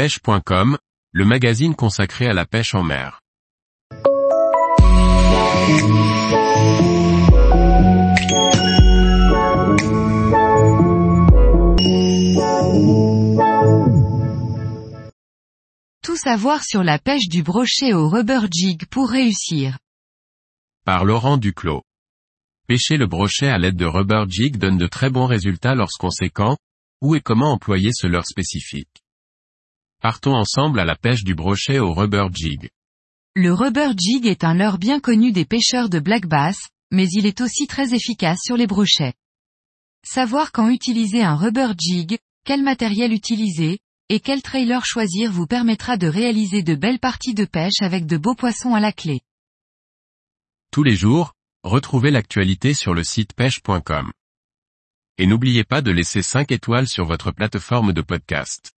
pêche.com, le magazine consacré à la pêche en mer. Tout savoir sur la pêche du brochet au rubber jig pour réussir. Par Laurent Duclos. Pêcher le brochet à l'aide de rubber jig donne de très bons résultats lorsqu'on sait quand, où et comment employer ce leurre spécifique. Partons ensemble à la pêche du brochet au rubber jig. Le rubber jig est un leurre bien connu des pêcheurs de black bass, mais il est aussi très efficace sur les brochets. Savoir quand utiliser un rubber jig, quel matériel utiliser, et quel trailer choisir vous permettra de réaliser de belles parties de pêche avec de beaux poissons à la clé. Tous les jours, retrouvez l'actualité sur le site pêche.com. Et n'oubliez pas de laisser 5 étoiles sur votre plateforme de podcast.